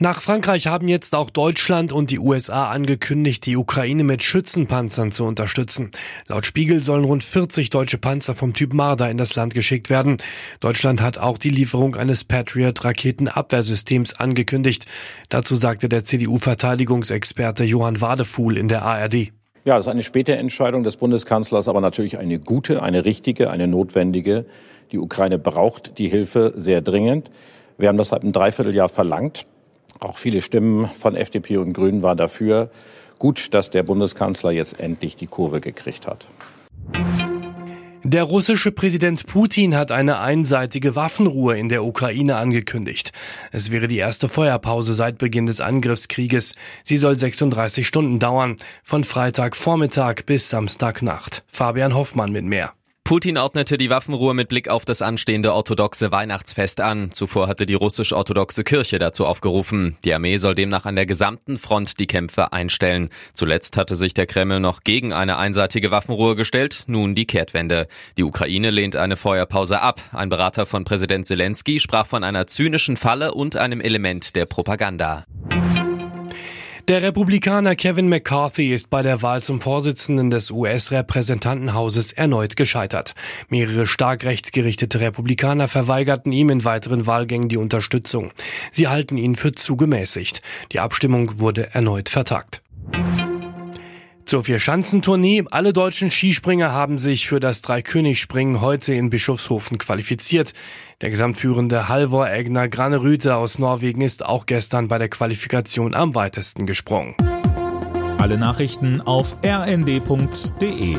Nach Frankreich haben jetzt auch Deutschland und die USA angekündigt, die Ukraine mit Schützenpanzern zu unterstützen. Laut Spiegel sollen rund 40 deutsche Panzer vom Typ Marder in das Land geschickt werden. Deutschland hat auch die Lieferung eines Patriot-Raketenabwehrsystems angekündigt. Dazu sagte der CDU-Verteidigungsexperte Johann Wadefuhl in der ARD. Ja, das ist eine späte Entscheidung des Bundeskanzlers, aber natürlich eine gute, eine richtige, eine notwendige. Die Ukraine braucht die Hilfe sehr dringend. Wir haben das seit einem Dreivierteljahr verlangt. Auch viele Stimmen von FDP und Grünen waren dafür. Gut, dass der Bundeskanzler jetzt endlich die Kurve gekriegt hat. Der russische Präsident Putin hat eine einseitige Waffenruhe in der Ukraine angekündigt. Es wäre die erste Feuerpause seit Beginn des Angriffskrieges. Sie soll 36 Stunden dauern, von Freitagvormittag bis Samstagnacht. Fabian Hoffmann mit mehr. Putin ordnete die Waffenruhe mit Blick auf das anstehende orthodoxe Weihnachtsfest an. Zuvor hatte die russisch-orthodoxe Kirche dazu aufgerufen. Die Armee soll demnach an der gesamten Front die Kämpfe einstellen. Zuletzt hatte sich der Kreml noch gegen eine einseitige Waffenruhe gestellt, nun die Kehrtwende. Die Ukraine lehnt eine Feuerpause ab. Ein Berater von Präsident Zelensky sprach von einer zynischen Falle und einem Element der Propaganda. Der Republikaner Kevin McCarthy ist bei der Wahl zum Vorsitzenden des US-Repräsentantenhauses erneut gescheitert. Mehrere stark rechtsgerichtete Republikaner verweigerten ihm in weiteren Wahlgängen die Unterstützung. Sie halten ihn für zu gemäßigt. Die Abstimmung wurde erneut vertagt. Zur Vierschanzentournee. Alle deutschen Skispringer haben sich für das Dreikönig-Springen heute in Bischofshofen qualifiziert. Der gesamtführende Halvor Egner Granerüte aus Norwegen ist auch gestern bei der Qualifikation am weitesten gesprungen. Alle Nachrichten auf rnd.de